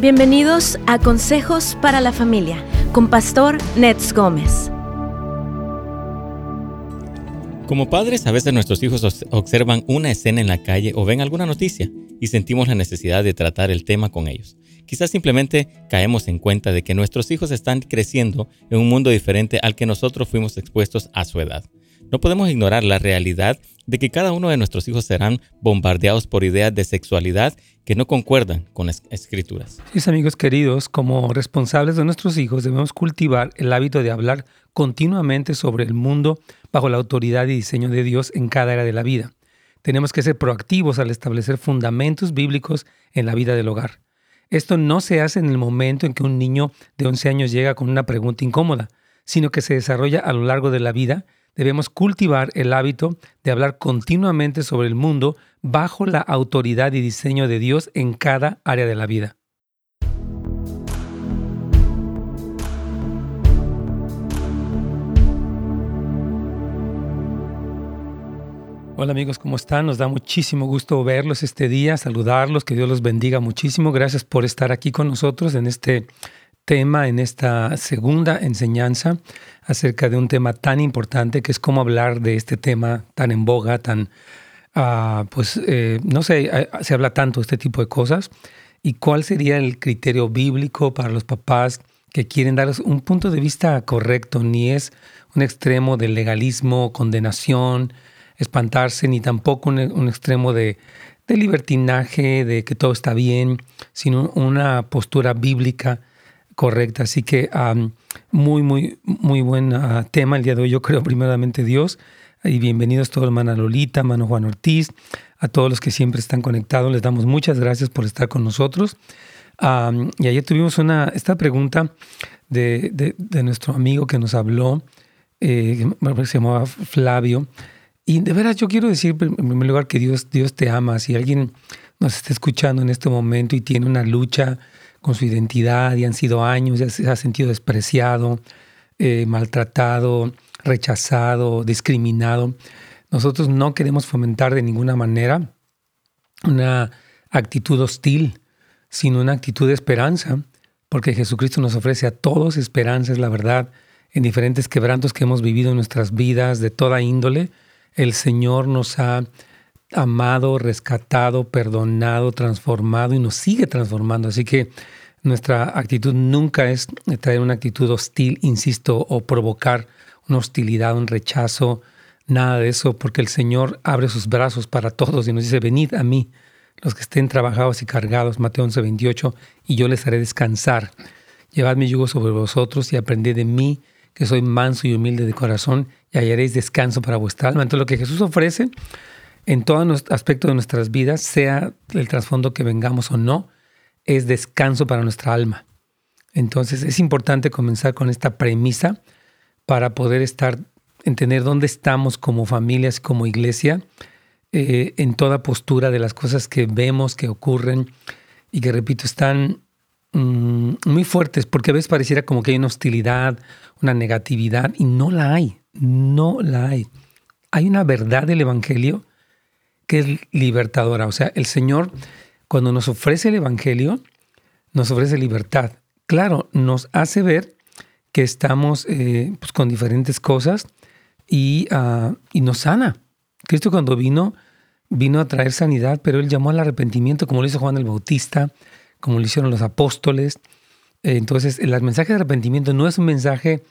Bienvenidos a Consejos para la Familia con Pastor Nets Gómez. Como padres, a veces nuestros hijos observan una escena en la calle o ven alguna noticia y sentimos la necesidad de tratar el tema con ellos. Quizás simplemente caemos en cuenta de que nuestros hijos están creciendo en un mundo diferente al que nosotros fuimos expuestos a su edad. No podemos ignorar la realidad de que cada uno de nuestros hijos serán bombardeados por ideas de sexualidad que no concuerdan con las escrituras. Sí, amigos queridos, como responsables de nuestros hijos debemos cultivar el hábito de hablar continuamente sobre el mundo bajo la autoridad y diseño de Dios en cada era de la vida. Tenemos que ser proactivos al establecer fundamentos bíblicos en la vida del hogar. Esto no se hace en el momento en que un niño de 11 años llega con una pregunta incómoda, sino que se desarrolla a lo largo de la vida debemos cultivar el hábito de hablar continuamente sobre el mundo bajo la autoridad y diseño de Dios en cada área de la vida. Hola amigos, ¿cómo están? Nos da muchísimo gusto verlos este día, saludarlos, que Dios los bendiga muchísimo. Gracias por estar aquí con nosotros en este tema, en esta segunda enseñanza acerca de un tema tan importante que es cómo hablar de este tema tan en boga, tan, uh, pues, eh, no sé, eh, se habla tanto de este tipo de cosas. ¿Y cuál sería el criterio bíblico para los papás que quieren dar un punto de vista correcto? Ni es un extremo de legalismo, condenación, espantarse, ni tampoco un, extremo de libertinaje, de que todo está bien, sino una postura bíblica correcta. Así que muy, muy, muy buen ah, tema el día de hoy. Yo creo primeramente Dios. Y bienvenidos todos, hermana Lolita, hermano Juan Ortiz, a todos los que siempre están conectados. Les damos muchas gracias por estar con nosotros. y ayer tuvimos una, esta pregunta de, de, nuestro amigo que nos habló, eh, que se llamaba Flavio. Y de veras yo quiero decir en primer lugar que Dios, Dios te ama. Si alguien nos está escuchando en este momento y tiene una lucha con su identidad y han sido años, ya se ha sentido despreciado, eh, maltratado, rechazado, discriminado. Nosotros no queremos fomentar de ninguna manera una actitud hostil, sino una actitud de esperanza, porque Jesucristo nos ofrece a todos esperanza, es la verdad, en diferentes quebrantos que hemos vivido en nuestras vidas de toda índole. El Señor nos ha amado, rescatado, perdonado, transformado y nos sigue transformando. Así que nuestra actitud nunca es traer una actitud hostil, insisto, o provocar una hostilidad, un rechazo, nada de eso, porque el Señor abre sus brazos para todos y nos dice, venid a mí, los que estén trabajados y cargados, Mateo 11, 28, y yo les haré descansar. Llevad mi yugo sobre vosotros y aprended de mí, que soy manso y humilde de corazón, y hallaréis descanso para vuestra alma. Entonces lo que Jesús ofrece en todo aspecto de nuestras vidas, sea el trasfondo que vengamos o no, es descanso para nuestra alma. Entonces es importante comenzar con esta premisa para poder estar, entender dónde estamos como familias, como iglesia, eh, en toda postura de las cosas que vemos, que ocurren y que, repito, están mm, muy fuertes, porque a veces pareciera como que hay una hostilidad, una negatividad, y no la hay, no la hay. Hay una verdad del Evangelio que es libertadora. O sea, el Señor, cuando nos ofrece el Evangelio, nos ofrece libertad. Claro, nos hace ver que estamos eh, pues, con diferentes cosas y, ah, y, nos sana. Cristo cuando vino, vino a traer sanidad, pero Él llamó al arrepentimiento, como lo hizo Juan el Bautista, como lo hicieron los apóstoles. entonces, el mensaje de arrepentimiento no es un mensaje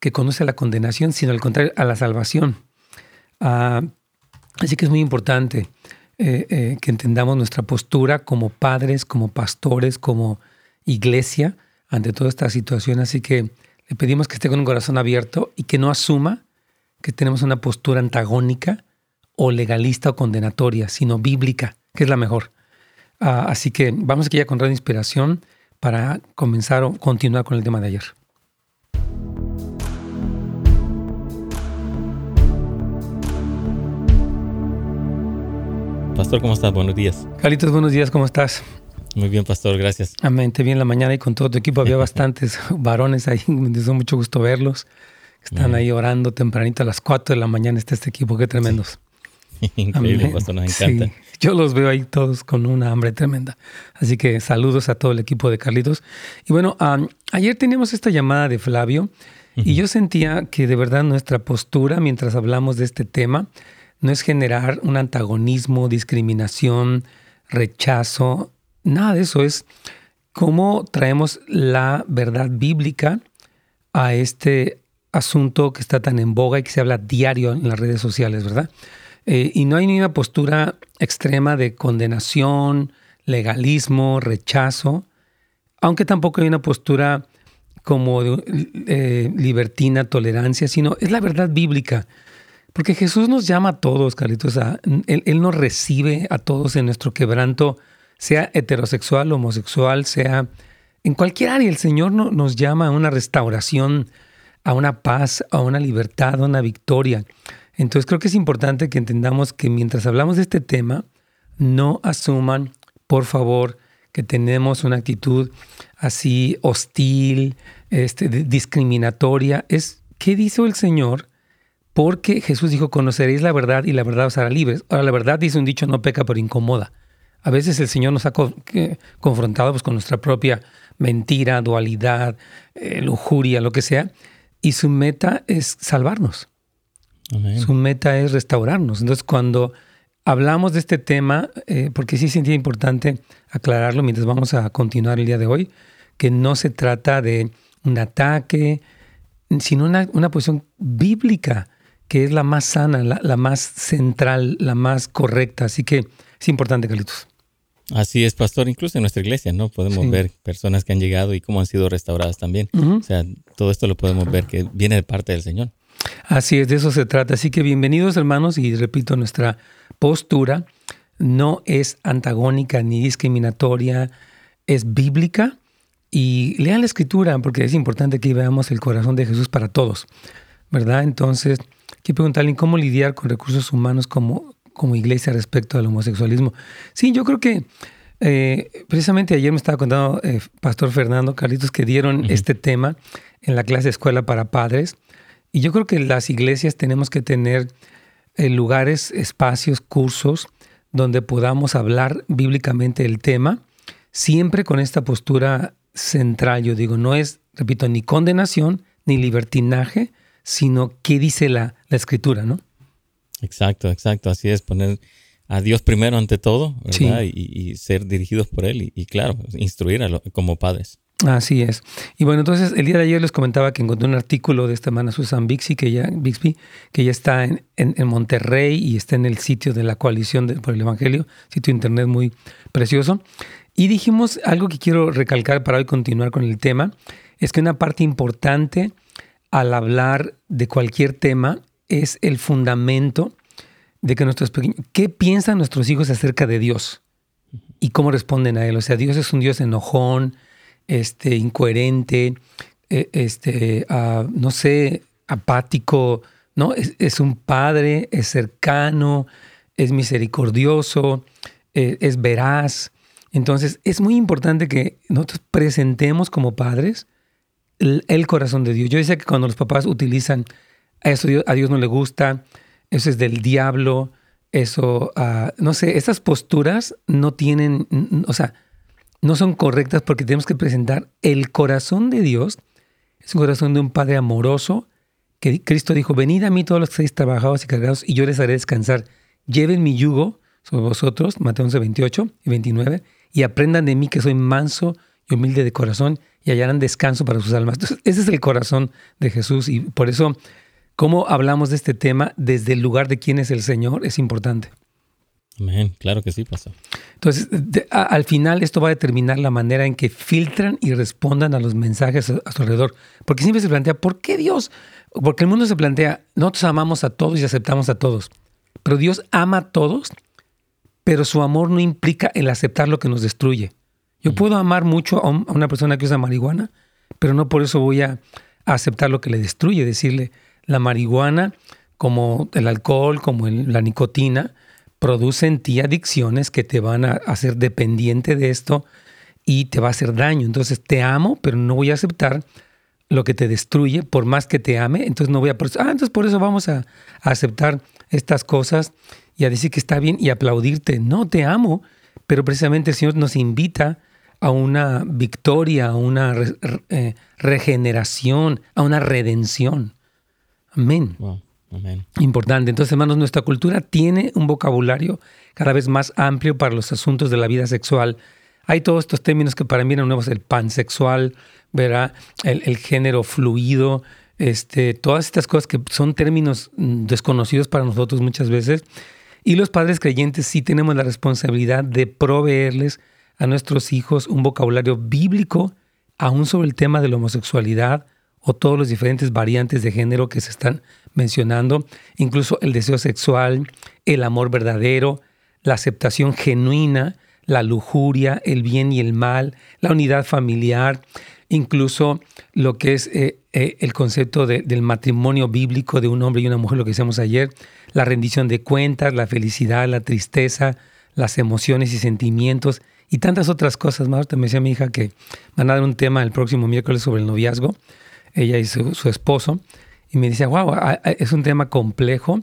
que conoce a la condenación, sino al contrario, a la salvación. Ah, Así que es muy importante eh, eh, que entendamos nuestra postura como padres, como pastores, como iglesia ante toda esta situación. Así que le pedimos que esté con un corazón abierto y que no asuma que tenemos una postura antagónica o legalista o condenatoria, sino bíblica, que es la mejor. Ah, así que vamos aquí a encontrar inspiración para comenzar o continuar con el tema de ayer. Pastor, ¿cómo estás? Buenos días. Carlitos, buenos días, ¿cómo estás? Muy bien, Pastor, gracias. Amén, te vi en la mañana y con todo tu equipo había bastantes varones ahí, me dio mucho gusto verlos. Están ahí orando tempranito a las 4 de la mañana, está este equipo, qué tremendos. Increíble, pastor, nos encanta. yo los veo ahí todos con una hambre tremenda. Así que saludos a todo el equipo de Carlitos. Y bueno, ayer teníamos esta llamada de Flavio y yo sentía que de verdad nuestra postura mientras hablamos de este tema no es generar un antagonismo, discriminación, rechazo, nada de eso. Es cómo traemos la verdad bíblica a este asunto que está tan en boga y que se habla diario en las redes sociales, ¿verdad? Eh, y no hay ni una postura extrema de condenación, legalismo, rechazo, aunque tampoco hay una postura como eh, libertina, tolerancia, sino es la verdad bíblica. Porque Jesús nos llama a todos, Carlitos, él, él, nos recibe a todos en nuestro quebranto, sea heterosexual, homosexual, sea en cualquier área. El Señor nos llama a una restauración a una paz, a una libertad, a una victoria. Entonces creo que es importante que entendamos que mientras hablamos de este tema, no asuman, por favor, que tenemos una actitud así hostil, este, discriminatoria. Es, ¿qué dice el Señor? Porque Jesús dijo, conoceréis la verdad y la verdad os hará libres. Ahora, la verdad, dice un dicho, no peca, pero incomoda. A veces el Señor nos ha confrontado pues, con nuestra propia mentira, dualidad, eh, lujuria, lo que sea y su meta es salvarnos. Su meta es restaurarnos. Entonces, cuando hablamos de este tema, eh, porque sí sentía importante aclararlo mientras vamos a continuar el día de hoy, que no se trata de un ataque, sino una, una posición bíblica, que es la más sana, la, la, más central, la más correcta. Así que es importante, Carlitos. Así es, pastor. Incluso en nuestra iglesia, ¿no? Podemos ver personas que han llegado y cómo han sido restauradas también. O sea, todo esto lo podemos ver que viene de parte del Señor. Así es, de eso se trata. Así que bienvenidos, hermanos, y repito, nuestra postura no es antagónica ni discriminatoria, es bíblica. Y lean la escritura, porque es importante que veamos el corazón de Jesús para todos, ¿verdad? Entonces, quiero preguntarle cómo lidiar con recursos humanos como como iglesia respecto al homosexualismo. Sí, yo creo que eh, precisamente ayer me estaba contando eh, Pastor Fernando Carlitos que dieron este tema en la clase de escuela para padres. Y yo creo que las iglesias tenemos que tener eh, lugares, espacios, cursos donde podamos hablar bíblicamente el tema, siempre con esta postura central. Yo digo, no es, repito, ni condenación ni libertinaje, sino qué dice la, la escritura, ¿no? Exacto, exacto. Así es, poner a Dios primero ante todo, ¿verdad? Y, ser dirigidos por Él y, claro, instruir a como padres. Así es. Y bueno, entonces el día de ayer les comentaba que encontré un artículo de esta hermana Susan Bixby, que ya, Bixby, que ya está en, en, Monterrey y está en el sitio de la coalición por el Evangelio, sitio internet muy precioso. Y dijimos algo que quiero recalcar para hoy continuar con el tema, es que una parte importante hablar de cualquier tema es el fundamento de que nuestros pequeños, ¿qué piensan nuestros hijos acerca de Dios? Y cómo responden a Él. O sea, Dios es un Dios enojón, este, incoherente, e, este, ah, no sé, apático, ¿no? Es, un padre, es cercano, es misericordioso, e, es veraz. Entonces, es muy importante que nosotros presentemos como padres el, corazón de Dios. Yo decía que cuando los papás utilizan eso a Dios no le gusta, eso es del diablo, eso, ah, no sé, esas posturas no tienen, o sea, no son correctas porque tenemos que presentar el corazón de Dios, es un corazón de un Padre amoroso, que Cristo dijo, venid a mí todos los que estáis trabajados y cargados y yo les haré descansar. Lleven mi yugo sobre vosotros, Mateo 11, 28 y 29, y aprendan de mí que soy manso y humilde de corazón y hallarán descanso para sus almas. Entonces, ese es el corazón de Jesús y por eso cómo hablamos de este tema desde el lugar de quién es el Señor es importante. Amén, claro que sí, pasó. Entonces, al final esto va a determinar la manera en que filtran y respondan a los mensajes a, su alrededor. Porque siempre se plantea, ¿por qué Dios? Porque el mundo se plantea, nosotros amamos a todos y aceptamos a todos. Pero Dios ama a todos, pero su amor no implica el aceptar lo que nos destruye. Yo puedo amar mucho a, una persona que usa marihuana, pero no por eso voy a aceptar lo que le destruye, decirle, la marihuana, como el alcohol, como la nicotina, producen en ti adicciones que te van a hacer dependiente de esto y te va a hacer daño. Entonces te amo, pero no voy a aceptar lo que te destruye, por más que te ame, entonces no voy a... Ah, entonces por eso vamos a, aceptar estas cosas y a decir que está bien y aplaudirte. No, te amo, pero precisamente el Señor nos invita a una victoria, a una eh, regeneración, a una redención. Amén. Importante. Entonces, hermanos, nuestra cultura tiene un vocabulario cada vez más amplio para los asuntos de la vida sexual. Hay todos estos términos que para mí eran nuevos, el pansexual, ¿verdad? El, el género fluido, este, todas estas cosas que son términos mm, desconocidos para nosotros muchas veces. Y los padres creyentes sí tenemos la responsabilidad de proveerles a nuestros hijos un vocabulario bíblico, aún sobre el tema de la homosexualidad o todos los diferentes variantes de género que se están mencionando, incluso el deseo sexual, el amor verdadero, la aceptación genuina, la lujuria, el bien y el mal, la unidad familiar, incluso lo que es eh, eh, el concepto del matrimonio bíblico de un hombre y una mujer, lo que decíamos ayer, la rendición de cuentas, la felicidad, la tristeza, las emociones y sentimientos y tantas otras cosas más. me decía mi hija que van a dar un tema el próximo miércoles sobre el noviazgo, ella y su, esposo, y me decía, wow, es un tema complejo,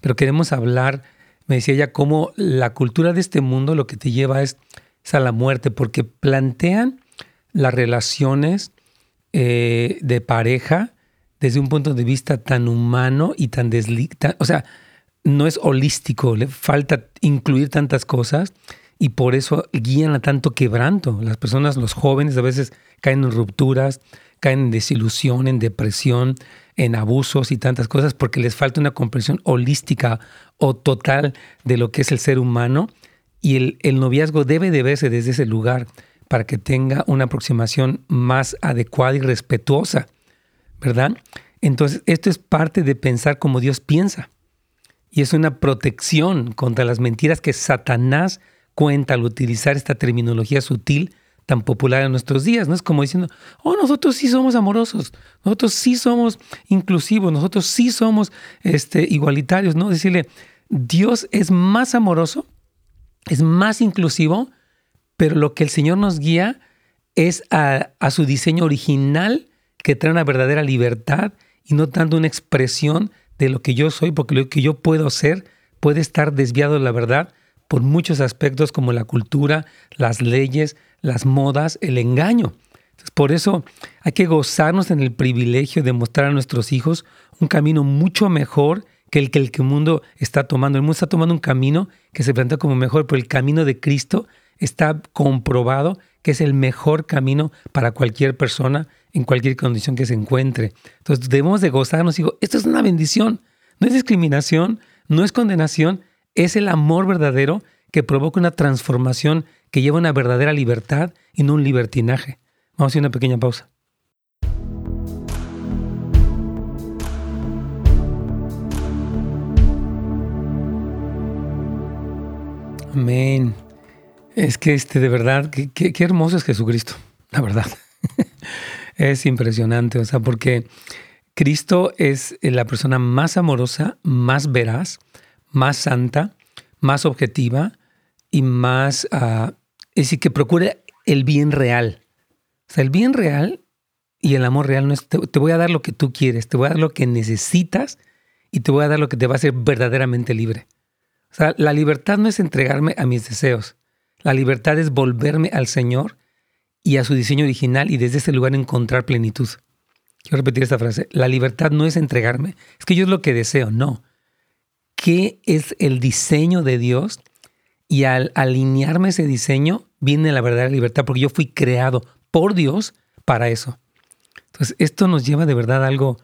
pero queremos hablar, me decía ella, cómo la cultura de este mundo lo que te lleva es, a la muerte, porque plantean las relaciones eh, de pareja desde un punto de vista tan humano y tan deslicta, o sea, no es holístico, le falta incluir tantas cosas y por eso guían a tanto quebranto. Las personas, los jóvenes a veces caen en rupturas, caen en desilusión, en depresión, en abusos y tantas cosas porque les falta una comprensión holística o total de lo que es el ser humano y el, el noviazgo debe de verse desde ese lugar para que tenga una aproximación más adecuada y respetuosa, ¿verdad? Entonces, esto es parte de pensar como Dios piensa. Y es una protección contra las mentiras que Satanás cuenta al utilizar esta terminología sutil tan popular en nuestros días. No es como diciendo, oh, nosotros sí somos amorosos, nosotros sí somos inclusivos, nosotros sí somos este, igualitarios. No, decirle, Dios es más amoroso, es más inclusivo, pero lo que el Señor nos guía es a, su diseño original que trae una verdadera libertad y no tanto una expresión de lo que yo soy, porque lo que yo puedo ser puede estar desviado de la verdad por muchos aspectos como la cultura, las leyes, las modas, el engaño. por eso hay que gozarnos en el privilegio de mostrar a nuestros hijos un camino mucho mejor que el que el mundo está tomando. El mundo está tomando un camino que se plantea como mejor, pero el camino de Cristo está comprobado que es el mejor camino para cualquier persona en cualquier condición que se encuentre. Entonces debemos de gozarnos. Digo, esto es una bendición, no es discriminación, no es condenación, es el amor verdadero que provoca una transformación que lleva a una verdadera libertad y no un libertinaje. Vamos a hacer una pequeña pausa. Amén. Es que este, de verdad, qué, hermoso es Jesucristo, la verdad. es impresionante, o sea, porque Cristo es la persona más amorosa, más veraz, más santa, más objetiva y más, uh, es decir, que procura el bien real. O sea, el bien real y el amor real no es, te, te voy a dar lo que tú quieres, te voy a dar lo que necesitas y te voy a dar lo que te va a hacer verdaderamente libre. O sea, la libertad no es entregarme a mis deseos. La libertad es volverme al Señor y a su diseño original y desde ese lugar encontrar plenitud. Quiero repetir esta frase. La libertad no es entregarme. Es que yo es lo que deseo. No. ¿Qué es el diseño de Dios? Y al alinearme ese diseño viene la verdadera libertad porque yo fui creado por Dios para eso. Entonces, esto nos lleva de verdad a algo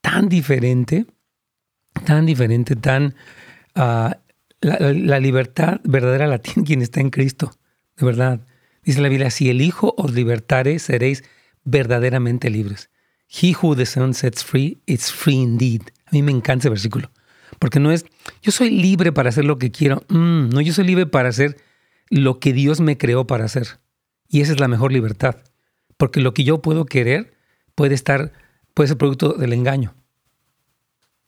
tan diferente, tan diferente, tan uh, la, libertad verdadera la tiene quien está en Cristo, de verdad. Dice la Biblia, si el Hijo os libertare, seréis verdaderamente libres. He who the Son sets free, is free indeed. A mí me encanta ese versículo. Porque no es, yo soy libre para hacer lo que quiero. Mm, no, yo soy libre para hacer lo que Dios me creó para hacer. Y esa es la mejor libertad. Porque lo que yo puedo querer puede estar, puede ser producto del engaño.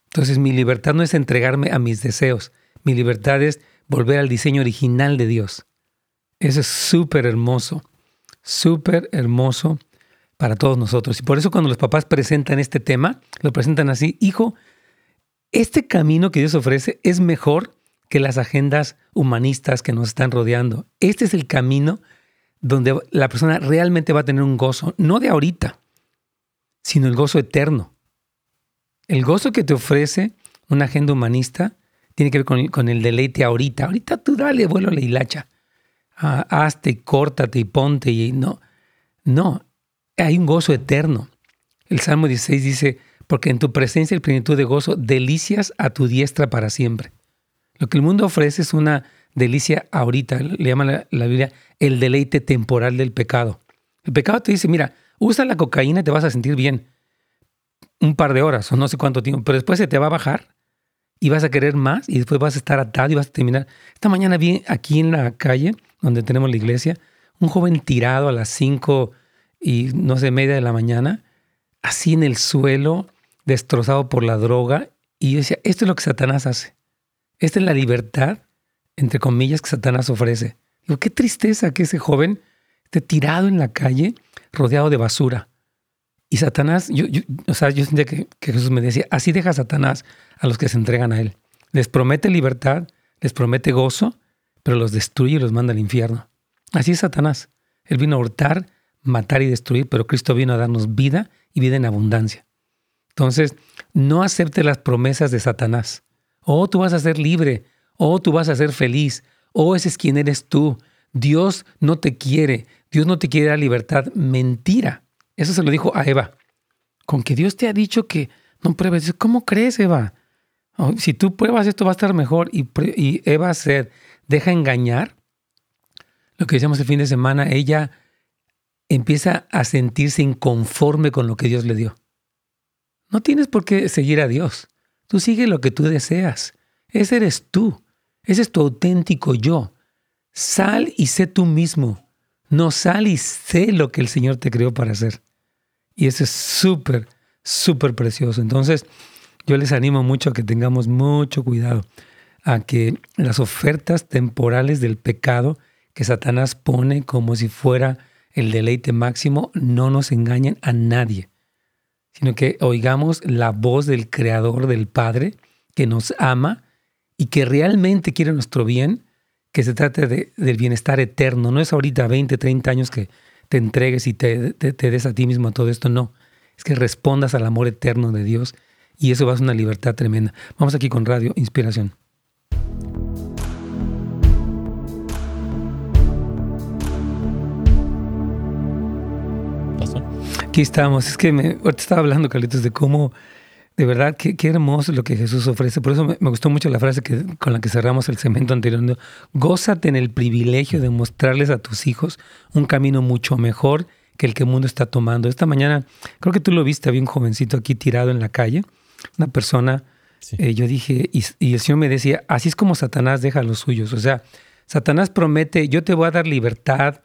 Entonces mi libertad no es entregarme a mis deseos, mi libertad es volver al diseño original de Dios. Eso es súper hermoso, súper hermoso para todos nosotros. Y por eso cuando los papás presentan este tema, lo presentan así, hijo, este camino que Dios ofrece es mejor que las agendas humanistas que nos están rodeando. Este es el camino donde la persona realmente va a tener un gozo, no de ahorita, sino el gozo eterno. El gozo que te ofrece una agenda humanista tiene que ver con, el deleite ahorita. Ahorita tú dale vuelo a la hilacha. Ah, hazte, córtate y ponte y no. No, hay un gozo eterno. El Salmo 16 dice, porque en tu presencia y plenitud de gozo, delicias a tu diestra para siempre. Lo que el mundo ofrece es una delicia ahorita, le llama la, la Biblia el deleite temporal del pecado. El pecado te dice, mira, usa la cocaína y te vas a sentir bien un par de horas o no sé cuánto tiempo, pero después se te va a bajar y vas a querer más y después vas a estar atado y vas a terminar. Esta mañana vi aquí en la calle donde tenemos la iglesia un joven tirado a las cinco y no sé, media de la mañana, así en el suelo, destrozado por la droga. Y yo decía, esto es lo que Satanás hace. Esta es la libertad, entre comillas, que Satanás ofrece. Digo, qué tristeza que ese joven esté tirado en la calle, rodeado de basura. Y Satanás, yo, o sea, yo sentía que, que, Jesús me decía, así deja Satanás a los que se entregan a él. Les promete libertad, les promete gozo, pero los destruye y los manda al infierno. Así es Satanás. Él vino a hurtar, matar y destruir, pero Cristo vino a darnos vida y vida en abundancia. Entonces, no acepte las promesas de Satanás. Oh, tú vas a ser libre. Oh, tú vas a ser feliz. Oh, ese es quien eres tú. Dios no te quiere. Dios no te quiere dar libertad. Mentira. Eso se lo dijo a Eva. Con que Dios te ha dicho que no pruebes. ¿Cómo crees, Eva? Oh, si tú pruebas esto va a estar mejor. Y, Eva se deja engañar. Lo que decíamos el fin de semana, ella empieza a sentirse inconforme con lo que Dios le dio. No tienes por qué seguir a Dios. Tú sigue lo que tú deseas. Ese eres tú. Ese es tu auténtico yo. Sal y sé tú mismo. No sal y sé lo que el Señor te creó para hacer. Y eso es súper, súper precioso. Entonces, yo les animo mucho a que tengamos mucho cuidado, a que las ofertas temporales del pecado que Satanás pone como si fuera el deleite máximo no nos engañen a nadie, sino que oigamos la voz del Creador, del Padre, que nos ama y que realmente quiere nuestro bien, que se trate de, del bienestar eterno. No es ahorita 20, 30 años que te entregues y te, des a ti mismo todo esto, no. Es que respondas al amor eterno de Dios y eso va a ser una libertad tremenda. Vamos aquí con Radio Inspiración. Aquí estamos. Es que me, ahorita estaba hablando, Carlitos, de cómo de verdad, qué, hermoso lo que Jesús ofrece. Por eso me, gustó mucho la frase que, con la que cerramos el cemento anterior. Gózate en el privilegio de mostrarles a tus hijos un camino mucho mejor que el que el mundo está tomando. Esta mañana, creo que tú lo viste, había un jovencito aquí tirado en la calle, una persona, eh, yo dije, y, y, el Señor me decía, así es como Satanás deja a los suyos. O sea, Satanás promete, yo te voy a dar libertad,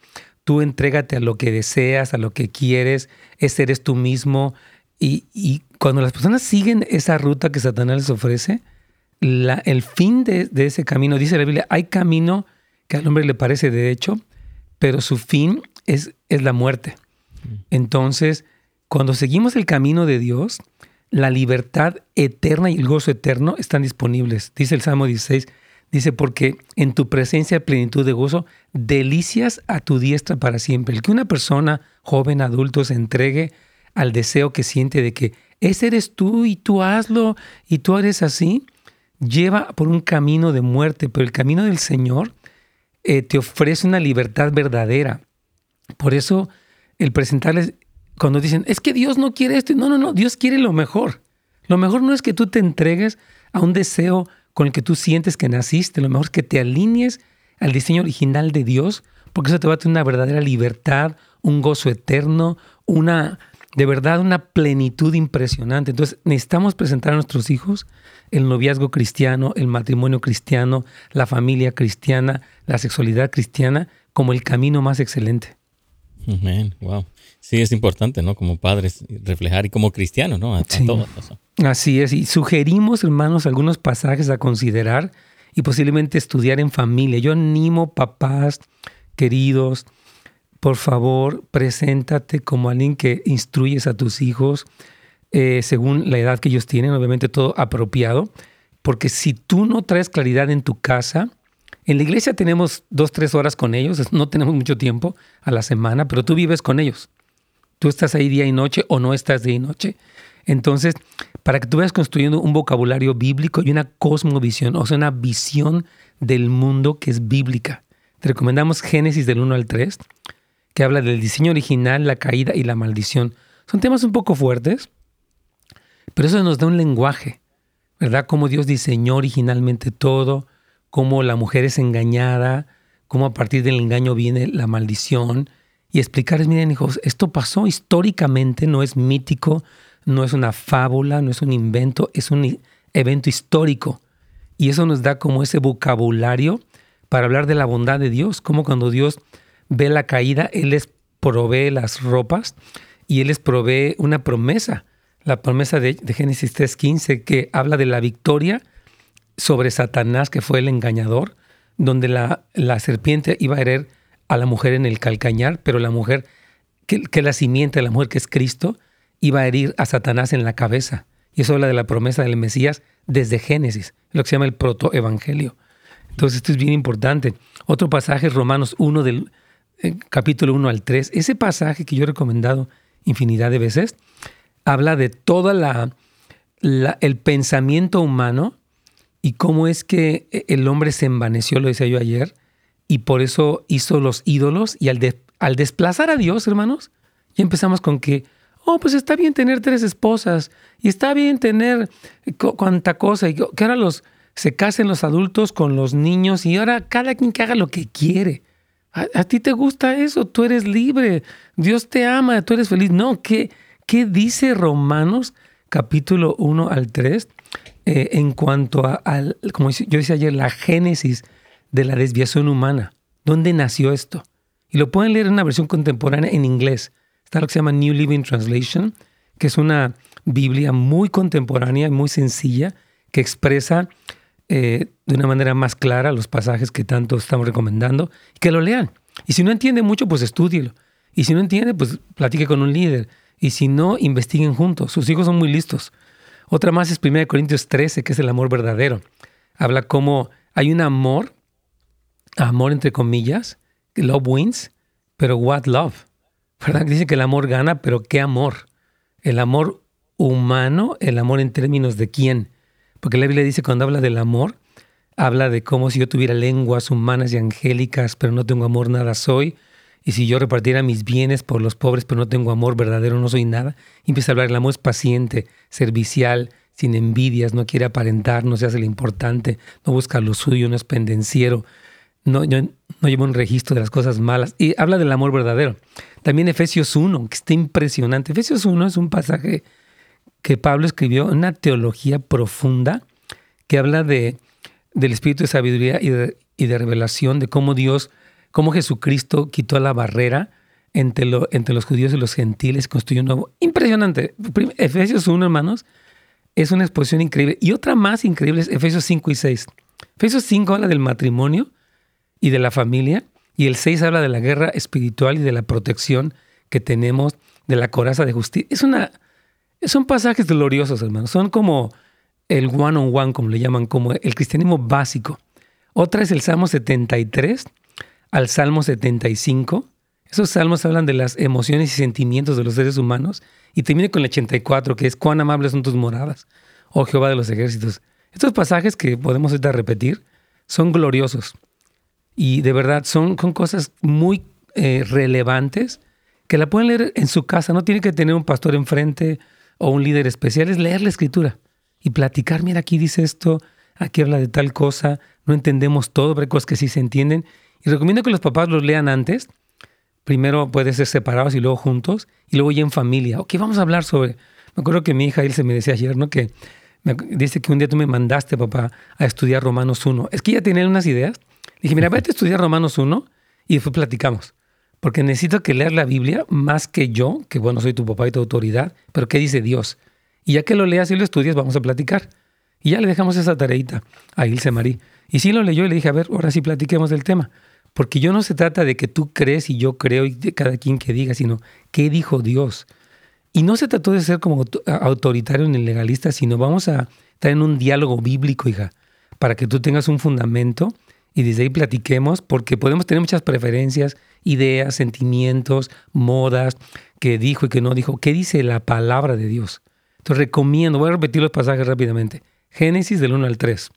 tú entrégate a lo que deseas, a lo que quieres, ese eres tú mismo, y, cuando las personas siguen esa ruta que Satanás les ofrece, el fin de, ese camino, dice la Biblia, hay camino que al hombre le parece de hecho, pero su fin es, es la muerte. Mm. Entonces, cuando seguimos el camino de Dios, la libertad eterna y el gozo eterno están disponibles. Dice el Salmo 16, dice, porque en tu presencia plenitud de gozo, delicias a tu diestra para siempre. El que una persona, joven, adulto, se entregue al deseo que siente de que ese eres tú y tú hazlo y tú eres así, lleva por un camino de muerte, pero el camino del Señor eh, te ofrece una libertad verdadera. Por eso el presentarles, cuando dicen, es que Dios no quiere esto, no, no, no, Dios quiere lo mejor. Lo mejor no es que tú te entregues a un deseo con el que tú sientes que naciste, lo mejor es que te alinees al diseño original de Dios, porque eso te va a tener una verdadera libertad, un gozo eterno, una de verdad una plenitud impresionante. Entonces necesitamos presentar a nuestros hijos el noviazgo cristiano, el matrimonio cristiano, la familia cristiana, la sexualidad cristiana como el camino más excelente. Amén, wow. Sí, es importante, ¿no? Como padres reflejar y como cristianos, ¿no? A, todos. Así es, y sugerimos, hermanos, algunos pasajes a considerar y posiblemente estudiar en familia. Yo animo papás queridos, por favor, preséntate como alguien que instruyes a tus hijos eh, según la edad que ellos tienen, obviamente todo apropiado, Porque si tú no traes claridad en tu casa, en la iglesia tenemos dos, tres horas con ellos, no tenemos mucho tiempo a la semana, pero tú vives con ellos. Tú estás ahí día y noche o no estás día y noche. Entonces, para que tú vayas construyendo un vocabulario bíblico y una cosmovisión, o sea, una visión del mundo que es bíblica. Te recomendamos Génesis del 1 al 3, que habla del diseño original, la caída y la maldición. Son temas un poco fuertes, pero eso nos da un lenguaje, ¿verdad? Cómo Dios diseñó originalmente todo, cómo la mujer es engañada, cómo a partir del engaño viene la maldición. Y explicarles, miren hijos, esto pasó históricamente, no es mítico, no es una fábula, no es un invento, es un evento histórico. Y eso nos da como ese vocabulario para hablar de la bondad de Dios, como cuando Dios ve la caída, Él les provee las ropas y Él les provee una promesa, la promesa de, Génesis 3.15 que habla de la victoria sobre Satanás, que fue el engañador, donde la, la serpiente iba a herir a la mujer en el calcañar, pero la mujer, que, que la simiente de la mujer, que es Cristo, iba a herir a Satanás en la cabeza. Y eso habla de la promesa del Mesías desde Génesis, lo que se llama el protoevangelio. Entonces esto es bien importante. Otro pasaje Romanos 1 del eh, capítulo 1 al 3. Ese pasaje que yo he recomendado infinidad de veces habla de toda la, el pensamiento humano y cómo es que eh, el hombre se envaneció, lo decía yo ayer, y por eso hizo los ídolos y al, al desplazar a Dios, hermanos, ya empezamos con que oh, pues está bien tener tres esposas y está bien tener cuanta cosa y que ahora los se casen los adultos con los niños y ahora cada quien que haga lo que quiere. A, ti te gusta eso, tú eres libre, Dios te ama, tú eres feliz. No, ¿qué, qué dice Romanos capítulo 1 al 3 eh, en cuanto a, como yo decía ayer, la génesis de la desviación humana? ¿Dónde nació esto? Y lo pueden leer en una versión contemporánea en inglés. Está lo que se llama New Living Translation, que es una Biblia muy contemporánea y muy sencilla que expresa eh, de una manera más clara los pasajes que tanto estamos recomendando, que lo lean. Y si no entiende mucho, pues estúdielo. Y si no entiende, pues platique con un líder. Y si no, investiguen juntos. Sus hijos son muy listos. Otra más es 1 Corintios 13, que es el amor verdadero. Habla como hay un amor, amor entre comillas, love wins, pero what love? ¿verdad? Dice que el amor gana, pero ¿qué amor? El amor humano, el amor en términos de quién. Porque la Biblia dice cuando habla del amor, habla de como si yo tuviera lenguas humanas y angélicas, pero no tengo amor, nada soy. Y si yo repartiera mis bienes por los pobres, pero no tengo amor verdadero, no soy nada. Y empieza a hablar, el amor es paciente, servicial, sin envidias, no quiere aparentar, no se hace lo importante, no busca lo suyo, no es pendenciero, no, no lleva un registro de las cosas malas. Y habla del amor verdadero. También Efesios 1, que está impresionante. Efesios 1 es un pasaje que Pablo escribió, una teología profunda que habla de, del espíritu de sabiduría y de, y de revelación, de cómo Dios, cómo Jesucristo quitó la barrera entre, lo, entre los judíos y los gentiles, construyó un nuevo. Impresionante. Efesios 1, hermanos, es una exposición increíble. Y otra más increíble es Efesios 5 y 6. Efesios 5 habla del matrimonio y de la familia. Y el 6 habla de la guerra espiritual y de la protección que tenemos de la coraza de justicia. Es una, son pasajes gloriosos, hermanos. Son como el one on one, como le llaman, como el cristianismo básico. Otra es el Salmo 73 al Salmo 75. Esos salmos hablan de las emociones y sentimientos de los seres humanos. Y termina con el 84, que es cuán amables son tus moradas, oh Jehová de los ejércitos. Estos pasajes que podemos ahorita repetir son gloriosos. Y de verdad son, con cosas muy eh, relevantes que la pueden leer en su casa. No tiene que tener un pastor enfrente o un líder especial. Es leer la escritura y platicar. Mira, aquí dice esto, aquí habla de tal cosa. No entendemos todo, pero hay cosas que sí se entienden. Recomiendo que los papás los lean antes. Primero puede ser separados y luego juntos. Y luego ya en familia. Ok, vamos a hablar sobre... Me acuerdo que mi hija él se me decía ayer, ¿no? Que me, dice que un día tú me mandaste, papá, a estudiar Romanos 1. Es que ya tienen unas ideas Dije, mira, vete a estudiar Romanos 1 y después platicamos. Porque necesito que leas la Biblia más que yo, que bueno, soy tu papá y tu autoridad, pero ¿qué dice Dios? Y ya que lo leas y lo estudias, vamos a platicar. Y ya le dejamos esa tareita a Ilse Marí. Y sí lo leyó y le dije, a ver, ahora sí platiquemos del tema. Porque yo no se trata de que tú crees y yo creo y de cada quien que diga, sino qué dijo Dios. Y no se trató de ser como autoritario ni legalista, sino vamos a está en un diálogo bíblico, hija, para que tú tengas un fundamento y desde ahí platiquemos, porque podemos tener muchas preferencias, ideas, sentimientos, modas, que dijo y que no dijo. ¿Qué dice la palabra de Dios? Entonces recomiendo, voy a repetir los pasajes rápidamente. Génesis del 1 al 3,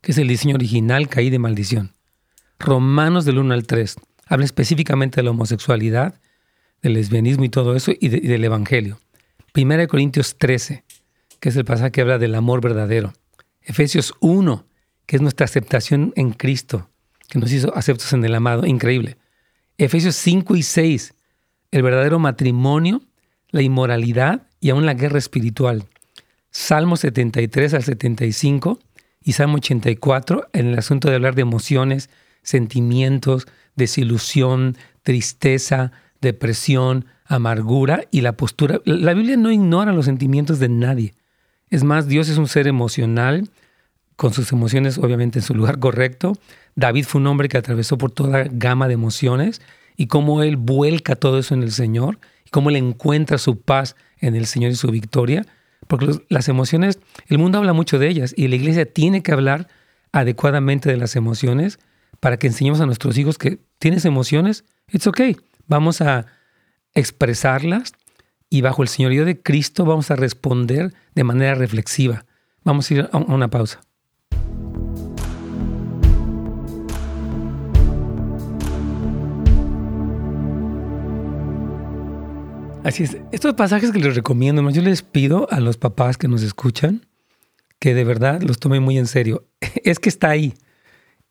que es el diseño original, caí de maldición. Romanos del 1 al 3, habla específicamente de la homosexualidad, del lesbianismo y todo eso, y, del Evangelio. Primera de Corintios 13, que es el pasaje que habla del amor verdadero. Efesios 1, que es nuestra aceptación en Cristo, que nos hizo aceptos en el amado, increíble. Efesios 5 y 6, el verdadero matrimonio, la inmoralidad y aún la guerra espiritual. Salmo 73 al 75 y Salmo 84 en el asunto de hablar de emociones, sentimientos, desilusión, tristeza, depresión, amargura y la postura. La Biblia no ignora los sentimientos de nadie. Es más, Dios es un ser emocional, con sus emociones obviamente en su lugar correcto. David fue un hombre que atravesó por toda gama de emociones y cómo él vuelca todo eso en el Señor y cómo él encuentra su paz en el Señor y su victoria. Porque las emociones, el mundo habla mucho de ellas y la iglesia tiene que hablar adecuadamente de las emociones para que enseñemos a nuestros hijos que tienes emociones, it's okay. Vamos a expresarlas y bajo el señorío de Cristo vamos a responder de manera reflexiva. Vamos a ir a una pausa. Así es. Estos pasajes que les recomiendo, yo les pido a los papás que nos escuchan que de verdad los tomen muy en serio. Es que está ahí.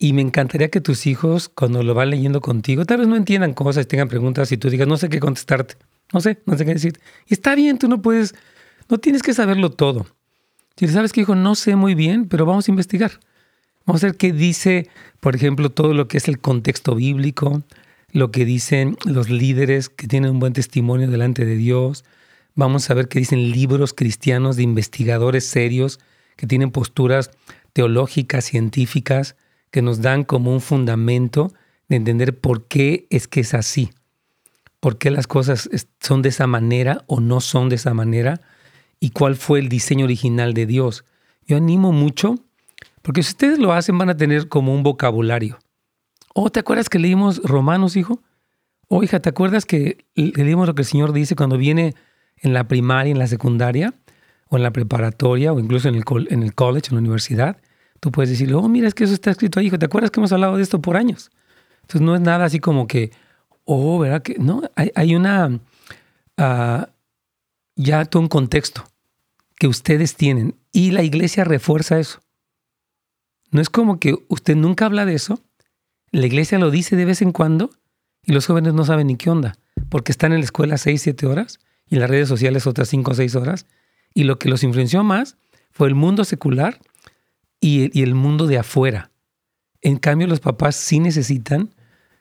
Y me encantaría que tus hijos, cuando lo van leyendo contigo, tal vez no entiendan cosas, tengan preguntas y tú digas, no sé qué contestarte. No sé, no sé qué decir. Y está bien, tú no puedes, no tienes que saberlo todo. Si sabes que hijo, no sé muy bien, pero vamos a investigar. Vamos a ver qué dice, por ejemplo, todo lo que es el contexto bíblico, lo que dicen los líderes que tienen un buen testimonio delante de Dios. Vamos a ver qué dicen libros cristianos de investigadores serios que tienen posturas teológicas, científicas, que nos dan como un fundamento de entender por qué es que es así, por qué las cosas son de esa manera o no son de esa manera y cuál fue el diseño original de Dios. Yo animo mucho, porque si ustedes lo hacen van a tener como un vocabulario. Oh, ¿te acuerdas que leímos Romanos, hijo? Oh, hija, ¿te acuerdas que leímos lo que el Señor dice cuando viene en la primaria, en la secundaria, o en la preparatoria, o incluso en el, en el college, en la universidad? Tú puedes decirle, oh, mira, es que eso está escrito ahí, hijo. ¿Te acuerdas que hemos hablado de esto por años? Entonces no es nada así como que, oh, ¿verdad? Que no, hay, una, uh, ya todo un contexto que ustedes tienen y la iglesia refuerza eso. No es como que usted nunca habla de eso la iglesia lo dice de vez en cuando y los jóvenes no saben ni qué onda, porque están en la escuela 6, 7 horas y en las redes sociales otras 5 o 6 horas. Y lo que los influenció más fue el mundo secular y, el mundo de afuera. En cambio, los papás sí necesitan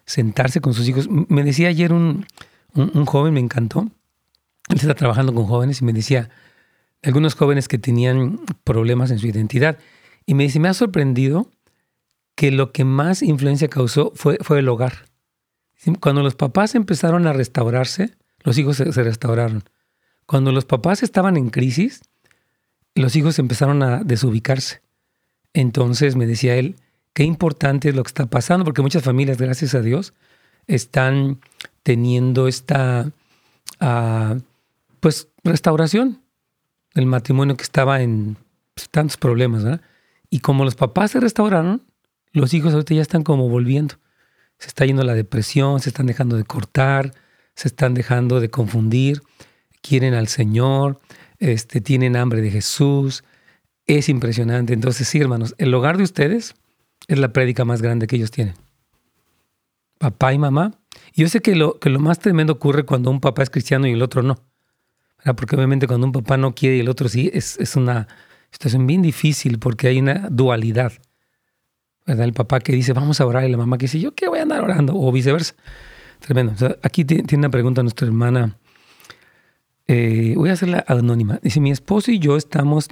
sentarse con sus hijos. Me decía ayer un, un, joven, me encantó, él está trabajando con jóvenes y me decía, algunos jóvenes que tenían problemas en su identidad. Y me dice, me ha sorprendido que lo que más influencia causó fue, fue el hogar. Cuando los papás empezaron a restaurarse, los hijos se, restauraron. Cuando los papás estaban en crisis, los hijos empezaron a desubicarse. Entonces me decía él, qué importante es lo que está pasando, porque muchas familias, gracias a Dios, están teniendo esta ah, pues restauración del matrimonio que estaba en pues, tantos problemas. Y como los papás se restauraron, los hijos ahorita ya están como volviendo. Se está yendo la depresión, se están dejando de cortar, se están dejando de confundir, quieren al Señor, este, tienen hambre de Jesús. Es impresionante. Entonces, sí, hermanos, el hogar de ustedes es la prédica más grande que ellos tienen. Papá y mamá. Yo sé que lo, que lo más tremendo ocurre cuando un papá es cristiano y el otro no. Porque obviamente cuando un papá no quiere y el otro sí, es, es una situación bien difícil porque hay una dualidad. El papá que dice, vamos a orar, y la mamá que dice, yo qué voy a andar orando, o viceversa. Tremendo. aquí tiene una pregunta nuestra hermana. Eh, voy a hacerla anónima. Dice, mi esposo y yo estamos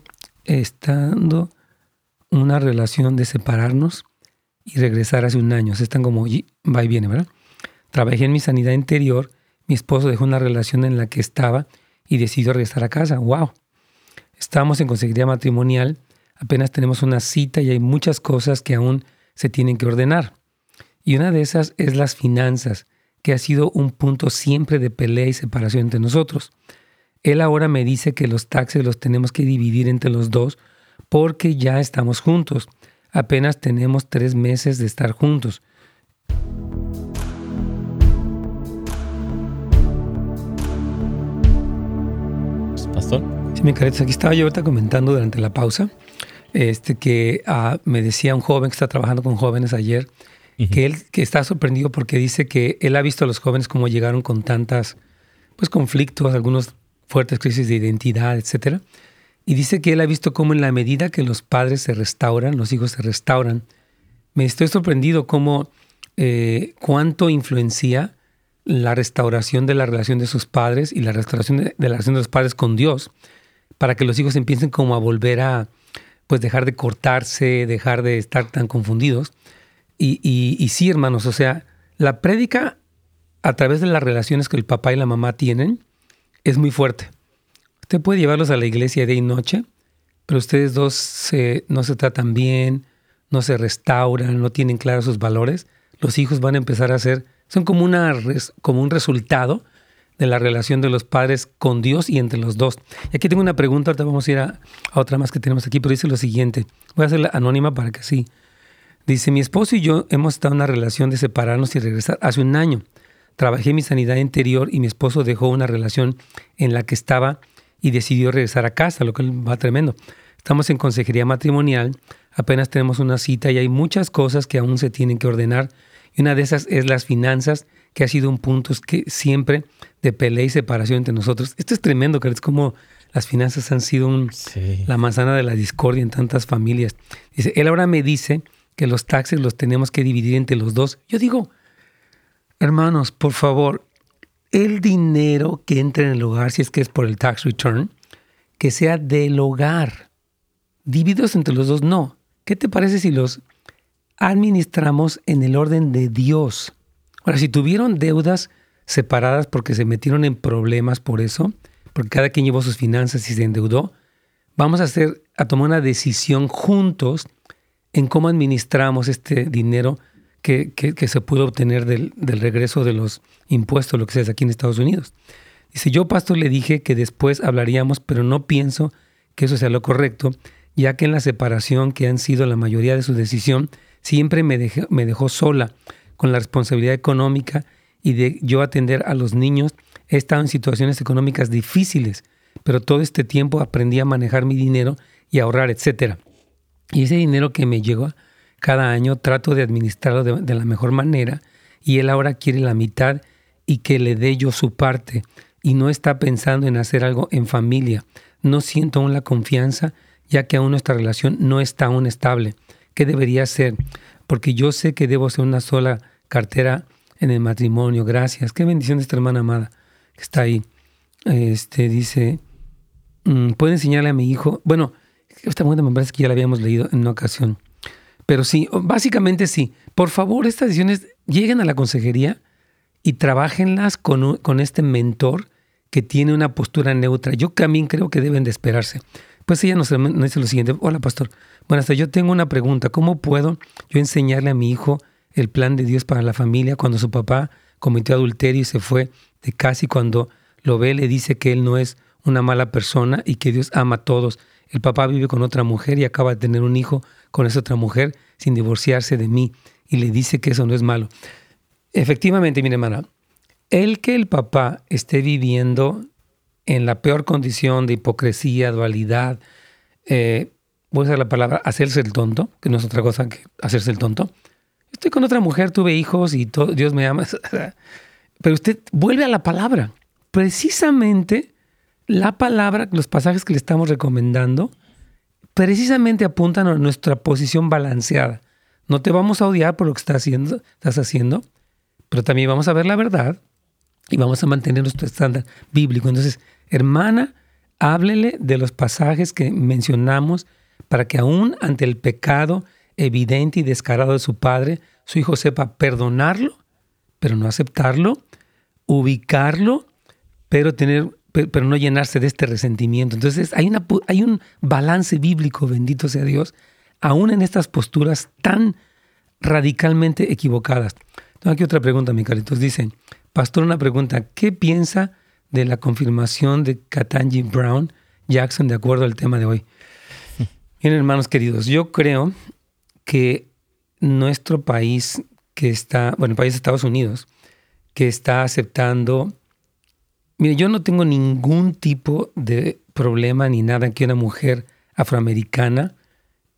estando una relación de separarnos y regresar hace un año. Se están como, va y viene, ¿verdad? Trabajé en mi sanidad interior. Mi esposo dejó una relación en la que estaba y decidió regresar a casa. ¡Wow! Estamos en consejería matrimonial, apenas tenemos una cita y hay muchas cosas que aún se tienen que ordenar. Y una de esas es las finanzas, que ha sido un punto siempre de pelea y separación entre nosotros. Él ahora me dice que los taxes los tenemos que dividir entre los dos porque ya estamos juntos. Apenas tenemos tres meses de estar juntos. Pastor. Sí, mi careta, aquí estaba yo ahorita comentando durante la pausa este, que ah, me decía un joven que está trabajando con jóvenes ayer, que él que está sorprendido porque dice que él ha visto a los jóvenes cómo llegaron con tantas pues, conflictos, algunos fuertes crisis de identidad, etcétera. Y dice que él ha visto cómo en la medida que los padres se restauran, los hijos se restauran. Me estoy sorprendido cómo eh, cuánto influencia la restauración de la relación de sus padres y la restauración de, la relación de los padres con Dios para que los hijos empiecen como a volver a pues dejar de cortarse, dejar de estar tan confundidos. Y, y, sí, hermanos, o sea, la prédica a través de las relaciones que el papá y la mamá tienen es muy fuerte. Usted puede llevarlos a la iglesia día y noche, pero ustedes dos no se tratan bien, no se restauran, no tienen claros sus valores. Los hijos van a empezar a ser son como, una, un resultado de la relación de los padres con Dios y entre los dos. Y aquí tengo una pregunta, ahorita vamos a ir a, otra más que tenemos aquí, pero dice lo siguiente. Voy a hacerla anónima para que sí. Dice, mi esposo y yo hemos estado en una relación de separarnos y regresar hace un año. Trabajé mi sanidad interior y mi esposo dejó una relación en la que estaba y decidió regresar a casa, lo que va tremendo. Estamos en consejería matrimonial, apenas tenemos una cita y hay muchas cosas que aún se tienen que ordenar y una de esas es las finanzas, que ha sido un punto que siempre de pelea y separación entre nosotros. Esto es tremendo, que es como las finanzas han sido la manzana de la discordia en tantas familias. Dice, él ahora me dice que los taxes los tenemos que dividir entre los dos. Yo digo, hermanos, por favor, el dinero que entre en el hogar, si es que es por el tax return, que sea del hogar. Divididos entre los dos, no. ¿Qué te parece si los administramos en el orden de Dios. Ahora, si tuvieron deudas separadas porque se metieron en problemas por eso, porque cada quien llevó sus finanzas y se endeudó, vamos a hacer, a tomar una decisión juntos en cómo administramos este dinero que, se pudo obtener del, regreso de los impuestos, lo que sea, aquí en Estados Unidos. Dice, yo, pastor, le dije que después hablaríamos, pero no pienso que eso sea lo correcto, ya que en la separación que han sido la mayoría de su decisión, Siempre me dejó, me dejó sola con la responsabilidad económica y de yo atender a los niños. He estado en situaciones económicas difíciles, pero todo este tiempo aprendí a manejar mi dinero y ahorrar, etc. Y ese dinero que me llegó cada año trato de administrarlo de, la mejor manera y él ahora quiere la mitad y que le dé yo su parte y no está pensando en hacer algo en familia. No siento aún la confianza ya que aún nuestra relación no está aún estable qué debería ser, porque yo sé que debo ser una sola cartera en el matrimonio. Gracias. Qué bendición de esta hermana amada que está ahí. Este dice, mm, puede enseñarle a mi hijo. Bueno, esta mujer me parece que ya la habíamos leído en una ocasión. Pero sí, básicamente sí. Por favor, estas decisiones lleguen a la consejería y trabajenlas con, con este mentor que tiene una postura neutra. Yo también creo que deben de esperarse. Pues ella nos, dice lo siguiente, hola pastor, bueno, hasta yo tengo una pregunta, ¿cómo puedo yo enseñarle a mi hijo el plan de Dios para la familia cuando su papá cometió adulterio y se fue de casa y cuando lo ve le dice que él no es una mala persona y que Dios ama a todos? El papá vive con otra mujer y acaba de tener un hijo con esa otra mujer sin divorciarse de mí y le dice que eso no es malo. Efectivamente, mi hermana, el que el papá esté viviendo en la peor condición de hipocresía, dualidad, eh, voy a usar la palabra hacerse el tonto, que no es otra cosa que hacerse el tonto. Estoy con otra mujer, tuve hijos y todo, Dios me ama. Pero usted vuelve a la palabra. Precisamente la palabra, los pasajes que le estamos recomendando, precisamente apuntan a nuestra posición balanceada. No te vamos a odiar por lo que estás haciendo, estás haciendo, pero también vamos a ver la verdad y vamos a mantener nuestro estándar bíblico. Entonces, hermana, háblele de los pasajes que mencionamos para que aún ante el pecado evidente y descarado de su padre, su hijo sepa perdonarlo, pero no aceptarlo, ubicarlo, pero tener pero no llenarse de este resentimiento. Entonces hay, una, hay un balance bíblico, bendito sea Dios, aún en estas posturas tan radicalmente equivocadas. Tengo aquí otra pregunta, mi Carlitos. Dice, Pastor, una pregunta. ¿Qué piensa de la confirmación de Katanji Brown Jackson de acuerdo al tema de hoy? Miren, hermanos queridos, yo creo que nuestro país que está, bueno, el país de Estados Unidos, que está aceptando Mire, yo no tengo ningún tipo de problema ni nada que una mujer afroamericana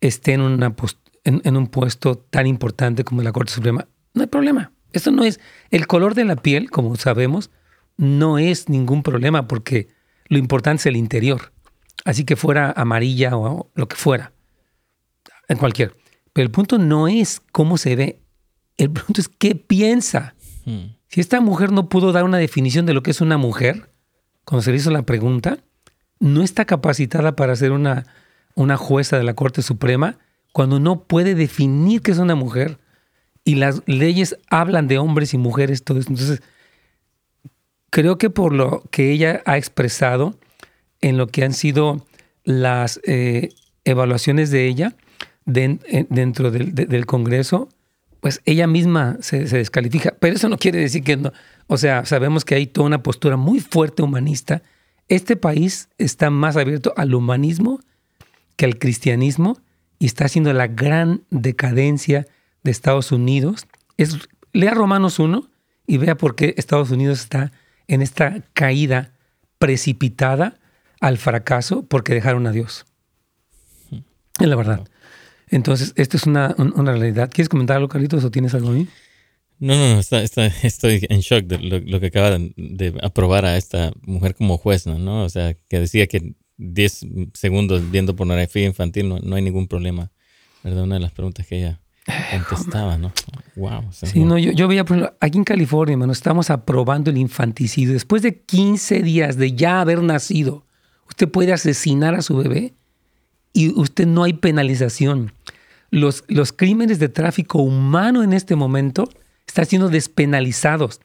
esté en, una en, un puesto tan importante como la Corte Suprema. No hay problema. Esto no es. El color de la piel, como sabemos, no es ningún problema porque lo importante es el interior. Así que fuera amarilla o lo que fuera. En cualquier. Pero el punto no es cómo se ve. El punto es qué piensa. Hmm. Si esta mujer no pudo dar una definición de lo que es una mujer, cuando se le hizo la pregunta, no está capacitada para ser una, una jueza de la Corte Suprema cuando no puede definir qué es una mujer y las leyes hablan de hombres y mujeres, todo eso. Entonces, creo que por lo que ella ha expresado en lo que han sido las eh, evaluaciones de ella dentro del Congreso, pues ella misma se, descalifica. Pero eso no quiere decir que no. O sea, sabemos que hay toda una postura muy fuerte humanista. Este país está más abierto al humanismo que al cristianismo y está haciendo la gran decadencia de Estados Unidos. Es, lea Romanos 1 y vea por qué Estados Unidos está en esta caída precipitada al fracaso porque dejaron a Dios. Es la verdad. Entonces, esto es una, realidad. ¿Quieres comentar algo, Carlitos, o tienes algo ahí? No, no, no, estoy en shock de lo, que acaba de, aprobar a esta mujer como juez, ¿no? O sea, que decía que 10 segundos viendo pornografía infantil no, no hay ningún problema. ¿Verdad? Una de las preguntas que ella contestaba, ¿no? Wow. sí, no, yo, yo veía, por ejemplo, aquí en California, hermano, estamos aprobando el infanticidio. Después de 15 días de ya haber nacido, usted puede asesinar a su bebé y usted no hay penalización. Los, los crímenes de tráfico humano en este momento están siendo despenalizados.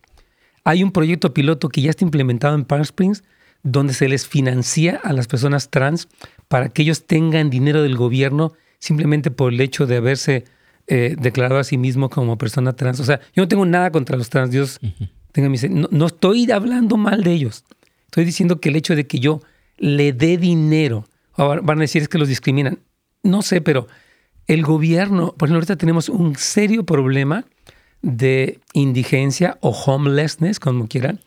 Hay un proyecto piloto que ya está implementado en Palm Springs donde se les financia a las personas trans para que ellos tengan dinero del gobierno simplemente por el hecho de haberse eh, declarado a sí mismo como persona trans. O sea, yo no tengo nada contra los trans, Dios tenga no, no estoy hablando mal de ellos. Estoy diciendo que el hecho de que yo le dé dinero van a decir es que los discriminan. No sé, pero el gobierno, por ejemplo, ahorita tenemos un serio problema de indigencia o homelessness, como quieran,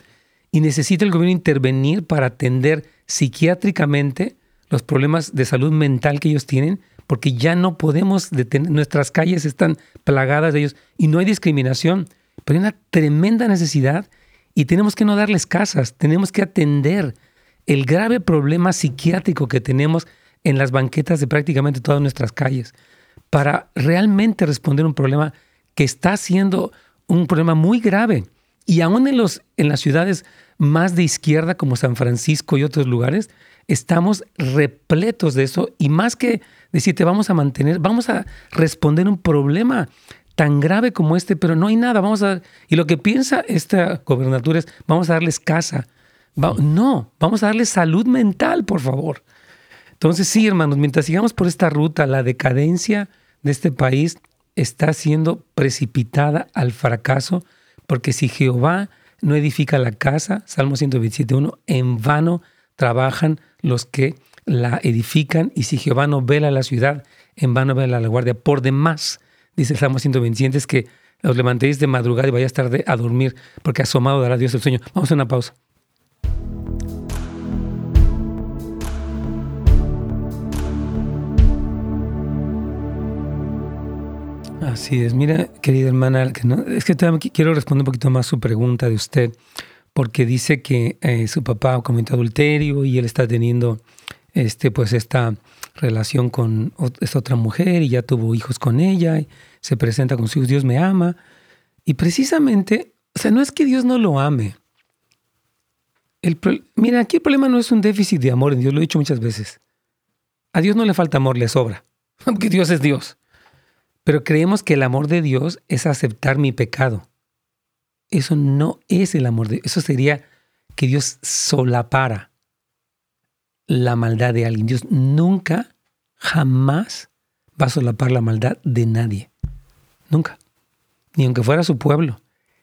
y necesita el gobierno intervenir para atender psiquiátricamente los problemas de salud mental que ellos tienen, porque ya no podemos detener, nuestras calles están plagadas de ellos y no hay discriminación, pero hay una tremenda necesidad y tenemos que no darles casas, tenemos que atender el grave problema psiquiátrico que tenemos en las banquetas de prácticamente todas nuestras calles para realmente responder un problema que está siendo un problema muy grave. Y aún en, los, en las ciudades más de izquierda como San Francisco y otros lugares, estamos repletos de eso. Y más que decirte vamos a mantener, vamos a responder un problema tan grave como este, pero no hay nada, vamos a... Y lo que piensa esta gobernatura es, vamos a darles casa, no, vamos a darle salud mental, por favor. Entonces, sí, hermanos, mientras sigamos por esta ruta, la decadencia de este país está siendo precipitada al fracaso, porque si Jehová no edifica la casa, Salmo 127.1, en vano trabajan los que la edifican, y si Jehová no vela la ciudad, en vano vela la guardia. Por demás, dice el Salmo 127, es que os levantéis de madrugada y vayáis tarde a dormir, porque asomado dará Dios el sueño. Vamos a una pausa. Así es. Mira, querida hermana, es que quiero responder un poquito más su pregunta de usted, porque dice que eh, su papá cometió adulterio y él está teniendo este, pues esta relación con esta otra mujer y ya tuvo hijos con ella y se presenta con sus Dios me ama. Y precisamente, o sea, no es que Dios no lo ame. Mira, aquí el problema no es un déficit de amor en Dios, lo he dicho muchas veces. A Dios no le falta amor, le sobra, porque Dios es Dios. Pero creemos que el amor de Dios es aceptar mi pecado. Eso no es el amor de Dios. Eso sería que Dios solapara. la maldad de alguien. Dios nunca, jamás va a solapar la maldad de nadie. Nunca. Ni aunque fuera su pueblo,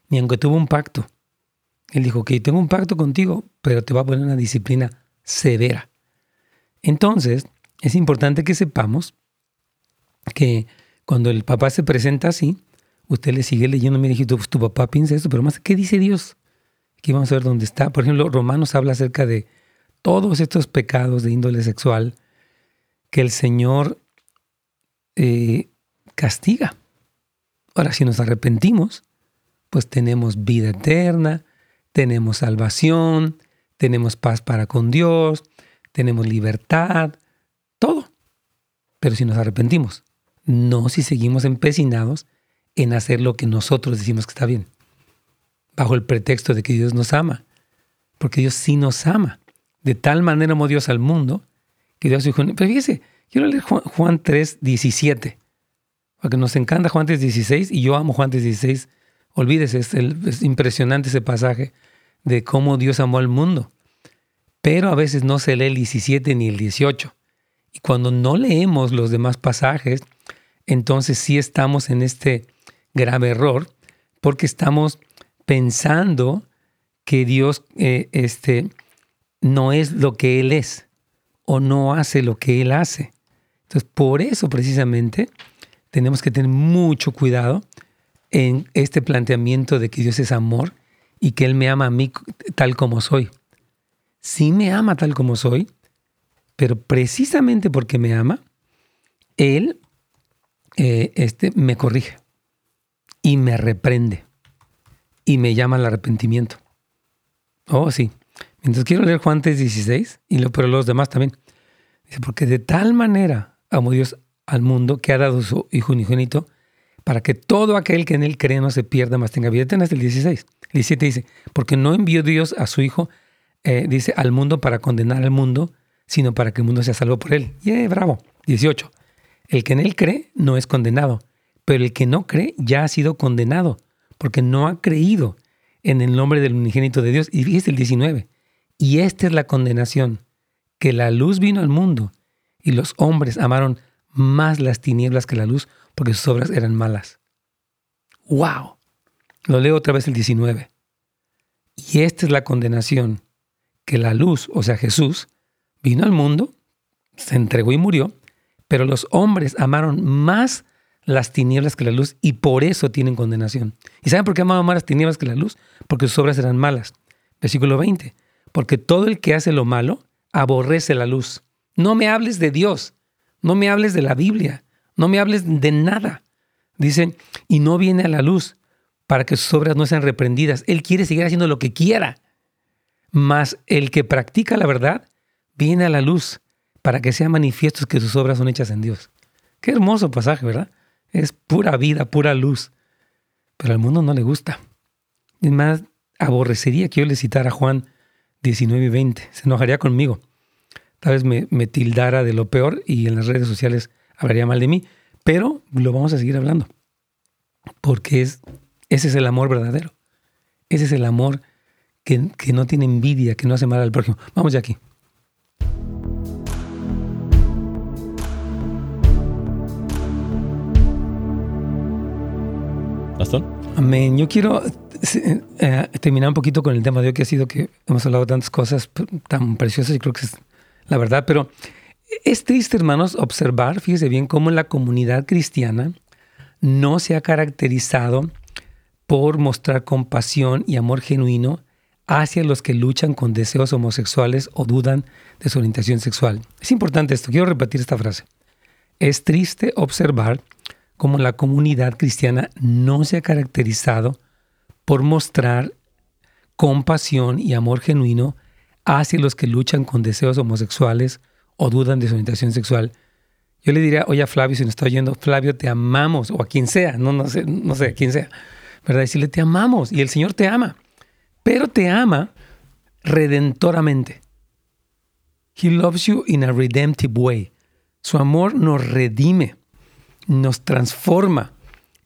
ni aunque tuvo un pacto. Él dijo, que tengo un pacto contigo, pero te va a poner una disciplina severa. Entonces, es importante que sepamos que cuando el papá se presenta así, usted le sigue leyendo, mire, pues tu papá piensa esto, pero más, ¿qué dice Dios? Aquí vamos a ver dónde está. Por ejemplo, Romanos habla acerca de todos estos pecados de índole sexual que el Señor eh, castiga. Ahora, si nos arrepentimos, pues tenemos vida eterna, tenemos salvación, tenemos paz para con Dios, tenemos libertad, todo. Pero si nos arrepentimos, no si seguimos empecinados en hacer lo que nosotros decimos que está bien, bajo el pretexto de que Dios nos ama, porque Dios sí nos ama. De tal manera amó Dios al mundo que Dios dijo, pero fíjese, quiero leer Juan 3, 17, porque nos encanta Juan 3, 16 y yo amo Juan 3, 16. Olvídese, es, es impresionante ese pasaje de cómo Dios amó al mundo. Pero a veces no se lee el 17 ni el 18. Y cuando no leemos los demás pasajes, entonces sí estamos en este grave error porque estamos pensando que Dios eh, este, no es lo que Él es o no hace lo que Él hace. Entonces, por eso precisamente tenemos que tener mucho cuidado en este planteamiento de que Dios es amor y que Él me ama a mí tal como soy. Sí me ama tal como soy, pero precisamente porque me ama, Él eh, este, me corrige y me reprende y me llama al arrepentimiento. Oh, sí. Entonces quiero leer Juan 3:16, y lo, pero los demás también. Dice, porque de tal manera amó Dios al mundo que ha dado su Hijo unigénito para que todo aquel que en él cree no se pierda, más tenga vida eterna. Hasta el 16. El 17 dice, porque no envió Dios a su Hijo, eh, dice, al mundo para condenar al mundo, sino para que el mundo sea salvo por él. ¡Yeah, bravo! 18. El que en él cree no es condenado, pero el que no cree ya ha sido condenado, porque no ha creído en el nombre del unigénito de Dios. Y fíjese el 19. Y esta es la condenación, que la luz vino al mundo y los hombres amaron más las tinieblas que la luz porque sus obras eran malas. ¡Wow! Lo leo otra vez el 19. Y esta es la condenación, que la luz, o sea Jesús, vino al mundo, se entregó y murió, pero los hombres amaron más las tinieblas que la luz y por eso tienen condenación. ¿Y saben por qué amaban más las tinieblas que la luz? Porque sus obras eran malas. Versículo 20. Porque todo el que hace lo malo aborrece la luz. No me hables de Dios, no me hables de la Biblia, no me hables de nada. Dice, y no viene a la luz para que sus obras no sean reprendidas. Él quiere seguir haciendo lo que quiera. Mas el que practica la verdad viene a la luz para que sea manifiesto que sus obras son hechas en Dios. Qué hermoso pasaje, ¿verdad? Es pura vida, pura luz. Pero al mundo no le gusta. Es más, aborrecería que yo le citara Juan 19 y 20. Se enojaría conmigo. Tal vez me, tildara de lo peor y en las redes sociales hablaría mal de mí. Pero lo vamos a seguir hablando. Porque es, ese es el amor verdadero. Ese es el amor que, que no tiene envidia, que no hace mal al prójimo. Vamos ya aquí. Amén. Yo quiero eh, terminar un poquito con el tema de hoy que ha sido que hemos hablado tantas cosas tan preciosas y creo que es la verdad, pero es triste, hermanos, observar, fíjese bien, cómo la comunidad cristiana no se ha caracterizado por mostrar compasión y amor genuino hacia los que luchan con deseos homosexuales o dudan de su orientación sexual. Es importante esto, quiero repetir esta frase. Es triste observar como la comunidad cristiana no se ha caracterizado por mostrar compasión y amor genuino hacia los que luchan con deseos homosexuales o dudan de su orientación sexual. Yo le diría, oye a Flavio, si nos está oyendo, Flavio, te amamos, o a quien sea, no, no sé, no sé, a quien sea, ¿verdad? Decirle, te amamos, y el Señor te ama, pero te ama redentoramente. He loves you in a redemptive way. Su amor nos redime nos transforma.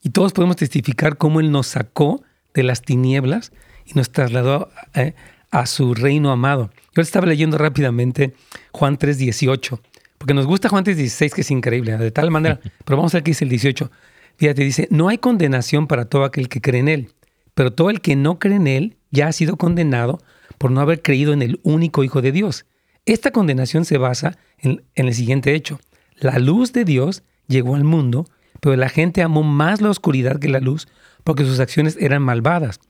Y todos podemos testificar cómo Él nos sacó de las tinieblas y nos trasladó eh, a su reino amado. Yo estaba leyendo rápidamente Juan 3:18, porque nos gusta Juan 3:16, que es increíble, de tal manera, pero vamos a ver qué dice el 18. Fíjate, dice, no hay condenación para todo aquel que cree en Él, pero todo el que no cree en Él ya ha sido condenado por no haber creído en el único Hijo de Dios. Esta condenación se basa en, en el siguiente hecho. La luz de Dios llegó al mundo, pero la gente amó más la oscuridad que la luz porque sus acciones eran malvadas.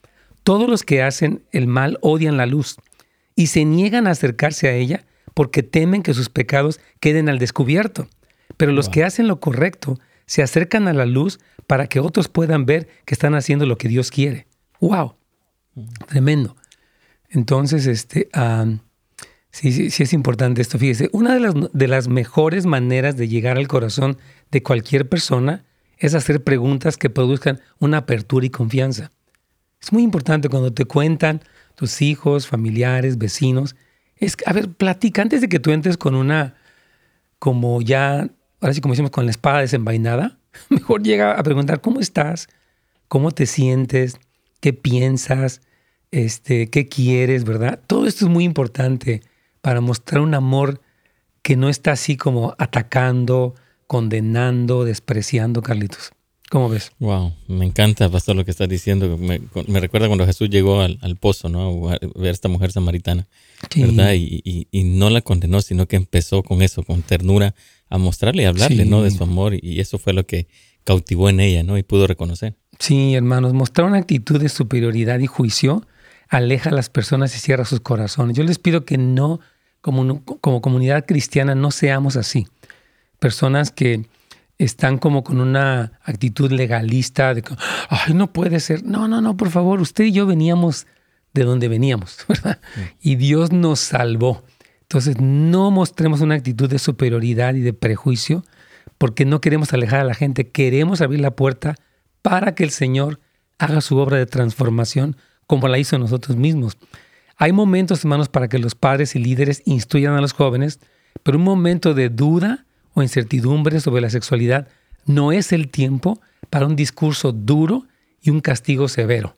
Todos los que hacen el mal odian la luz y se niegan a acercarse a ella porque temen que sus pecados queden al descubierto. Pero los que hacen lo correcto se acercan a la luz para que otros puedan ver que están haciendo lo que Dios quiere. ¡Wow! Tremendo. Entonces, este, sí, sí, sí es importante esto. Fíjese, una de las, de las mejores maneras de llegar al corazón de cualquier persona es hacer preguntas que produzcan una apertura y confianza. Es muy importante cuando te cuentan tus hijos, familiares, vecinos. Es, a ver, platica antes de que tú entres con una, como ya, ahora sí como decimos, con la espada desenvainada. Mejor llega a preguntar cómo estás, cómo te sientes, qué piensas, este, qué quieres, ¿verdad? Todo esto es muy importante para mostrar un amor que no está así como atacando, condenando, despreciando, Carlitos. ¿Cómo ves? Wow, me encanta, pastor, lo que estás diciendo. Me, recuerda cuando Jesús llegó al, pozo, ¿no? A ver a esta mujer samaritana, ¿verdad? Y, no la condenó, sino que empezó con eso, con ternura, a mostrarle y hablarle, ¿no? De su amor. Y eso fue lo que cautivó en ella, ¿no? Y pudo reconocer. Sí, hermanos, mostrar una actitud de superioridad y juicio aleja a las personas y cierra sus corazones. Yo les pido que no, como, como comunidad cristiana, no seamos así personas que están como con una actitud legalista de que, ay, no puede ser. No, no, no, por favor, usted y yo veníamos de donde veníamos, ¿verdad? Y Dios nos salvó. Entonces, no mostremos una actitud de superioridad y de prejuicio porque no queremos alejar a la gente, queremos abrir la puerta para que el Señor haga su obra de transformación como la hizo nosotros mismos. Hay momentos, hermanos, para que los padres y líderes instruyan a los jóvenes, pero un momento de duda o incertidumbre sobre la sexualidad, no es el tiempo para un discurso duro y un castigo severo.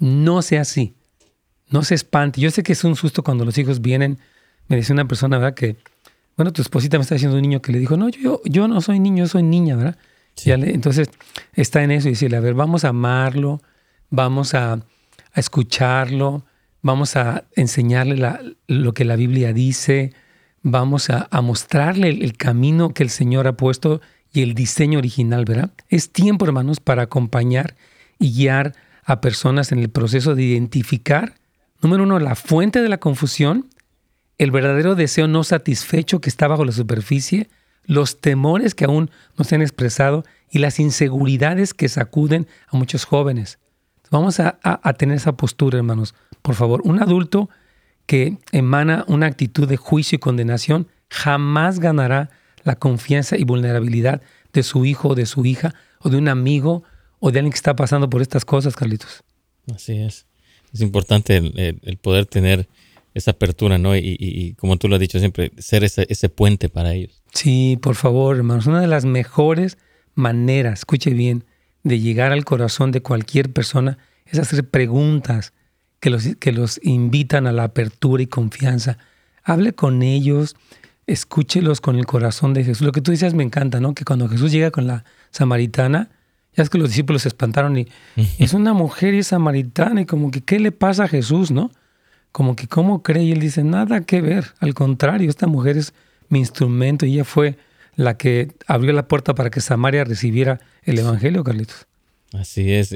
No sea así. No se espante. Yo sé que es un susto cuando los hijos vienen. Me dice una persona, ¿verdad? Que, bueno, tu esposita me está diciendo un niño que le dijo, no, yo, yo no soy niño, yo soy niña, ¿verdad? entonces está en eso y decirle, a ver, vamos a amarlo, vamos a, a escucharlo, vamos a enseñarle lo que la Biblia dice, vamos a, mostrarle el, camino que el Señor ha puesto y el diseño original, ¿verdad? Es tiempo, hermanos, para acompañar y guiar a personas en el proceso de identificar, número uno, la fuente de la confusión, el verdadero deseo no satisfecho que está bajo la superficie, los temores que aún no se han expresado y las inseguridades que sacuden a muchos jóvenes. Vamos a, a tener esa postura, hermanos. Por favor, un adulto que emana una actitud de juicio y condenación, jamás ganará la confianza y vulnerabilidad de su hijo o de su hija o de un amigo o de alguien que está pasando por estas cosas, Carlitos. Así es. Es importante el, poder tener esa apertura, ¿no? Y, como tú lo has dicho siempre, ser ese, ese puente para ellos. Sí, por favor, hermanos. Una de las mejores maneras, escuche bien, de llegar al corazón de cualquier persona es hacer preguntas que los, que los invitan a la apertura y confianza. Hable con ellos, escúchelos con el corazón de Jesús. Lo que tú dices me encanta, ¿no? Que cuando Jesús llega con la samaritana, ya es que los discípulos se espantaron y es una mujer y es samaritana y como que, ¿qué le pasa a Jesús, no? Como que, ¿cómo cree? Y él dice, nada que ver. Al contrario, esta mujer es mi instrumento y ella fue la que abrió la puerta para que Samaria recibiera el Evangelio, Carlitos. Así es.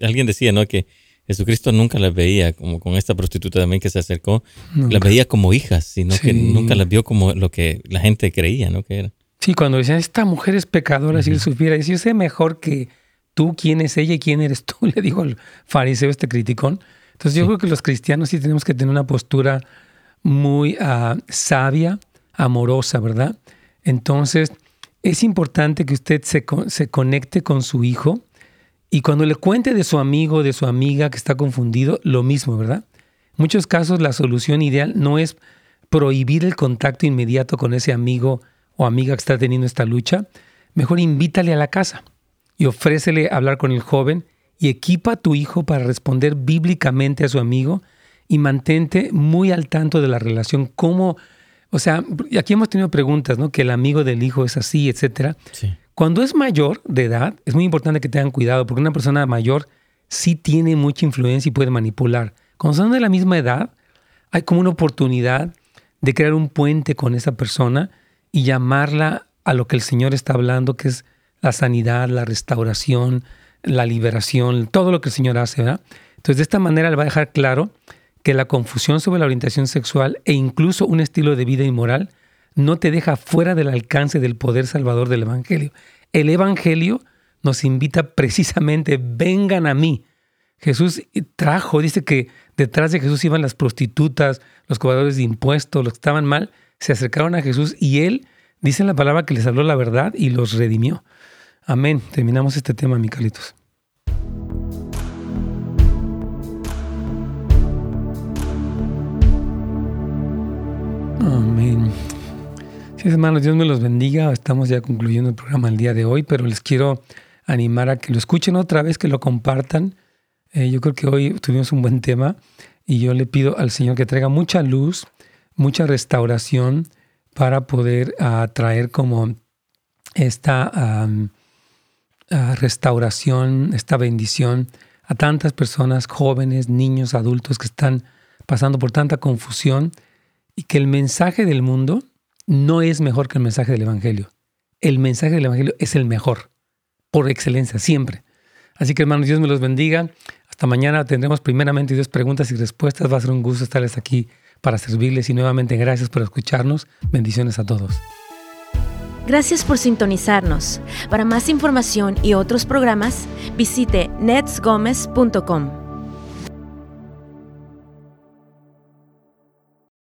Alguien decía, ¿no? Que Jesucristo nunca las veía como con esta prostituta también que se acercó, las veía como hijas, sino que nunca las vio como lo que la gente creía, ¿no? Que era. Sí, cuando decían, esta mujer es pecadora, si él supiera, dice, yo sé mejor que tú quién es ella y quién eres tú, le dijo el fariseo este criticón. Entonces yo creo que los cristianos sí tenemos que tener una postura muy ah, sabia, amorosa, ¿verdad? Entonces es importante que usted se, conecte con su hijo y cuando le cuente de su amigo, de su amiga que está confundido, lo mismo, ¿verdad? En muchos casos la solución ideal no es prohibir el contacto inmediato con ese amigo o amiga que está teniendo esta lucha. Mejor invítale a la casa y ofrécele hablar con el joven y equipa a tu hijo para responder bíblicamente a su amigo y mantente muy al tanto de la relación, cómo, o sea, aquí hemos tenido preguntas, ¿no? Que el amigo del hijo es así, etcétera. Cuando es mayor de edad, es muy importante que tengan cuidado, porque una persona mayor sí tiene mucha influencia y puede manipular. Cuando son de la misma edad, hay como una oportunidad de crear un puente con esa persona y llamarla a lo que el Señor está hablando, que es la sanidad, la restauración, la liberación, todo lo que el Señor hace, ¿verdad? Entonces, de esta manera le va a dejar claro que la confusión sobre la orientación sexual e incluso un estilo de vida inmoral no te deja fuera del alcance del poder salvador del Evangelio. El Evangelio nos invita precisamente, vengan a mí. Jesús trajo, dice que detrás de Jesús iban las prostitutas, los cobradores de impuestos, los que estaban mal, se acercaron a Jesús y él, dice la palabra que les habló la verdad y los redimió. Amén. Terminamos este tema, Micalitos. Amén. Sí, hermanos, Dios me los bendiga. Estamos ya concluyendo el programa el día de hoy, pero les quiero animar a que lo escuchen otra vez, que lo compartan. Eh, yo creo que hoy tuvimos un buen tema y yo le pido al Señor que traiga mucha luz, mucha restauración para poder atraer como esta restauración, esta bendición a tantas personas, jóvenes, niños, adultos que están pasando por tanta confusión y que el mensaje del mundo no es mejor que el mensaje del Evangelio. El mensaje del Evangelio es el mejor, por excelencia, siempre. Así que hermanos, Dios me los bendiga. Hasta mañana tendremos primeramente dos preguntas y respuestas. Va a ser un gusto estarles aquí para servirles y nuevamente gracias por escucharnos. Bendiciones a todos. Gracias por sintonizarnos. Para más información y otros programas, visite netsgomez.com.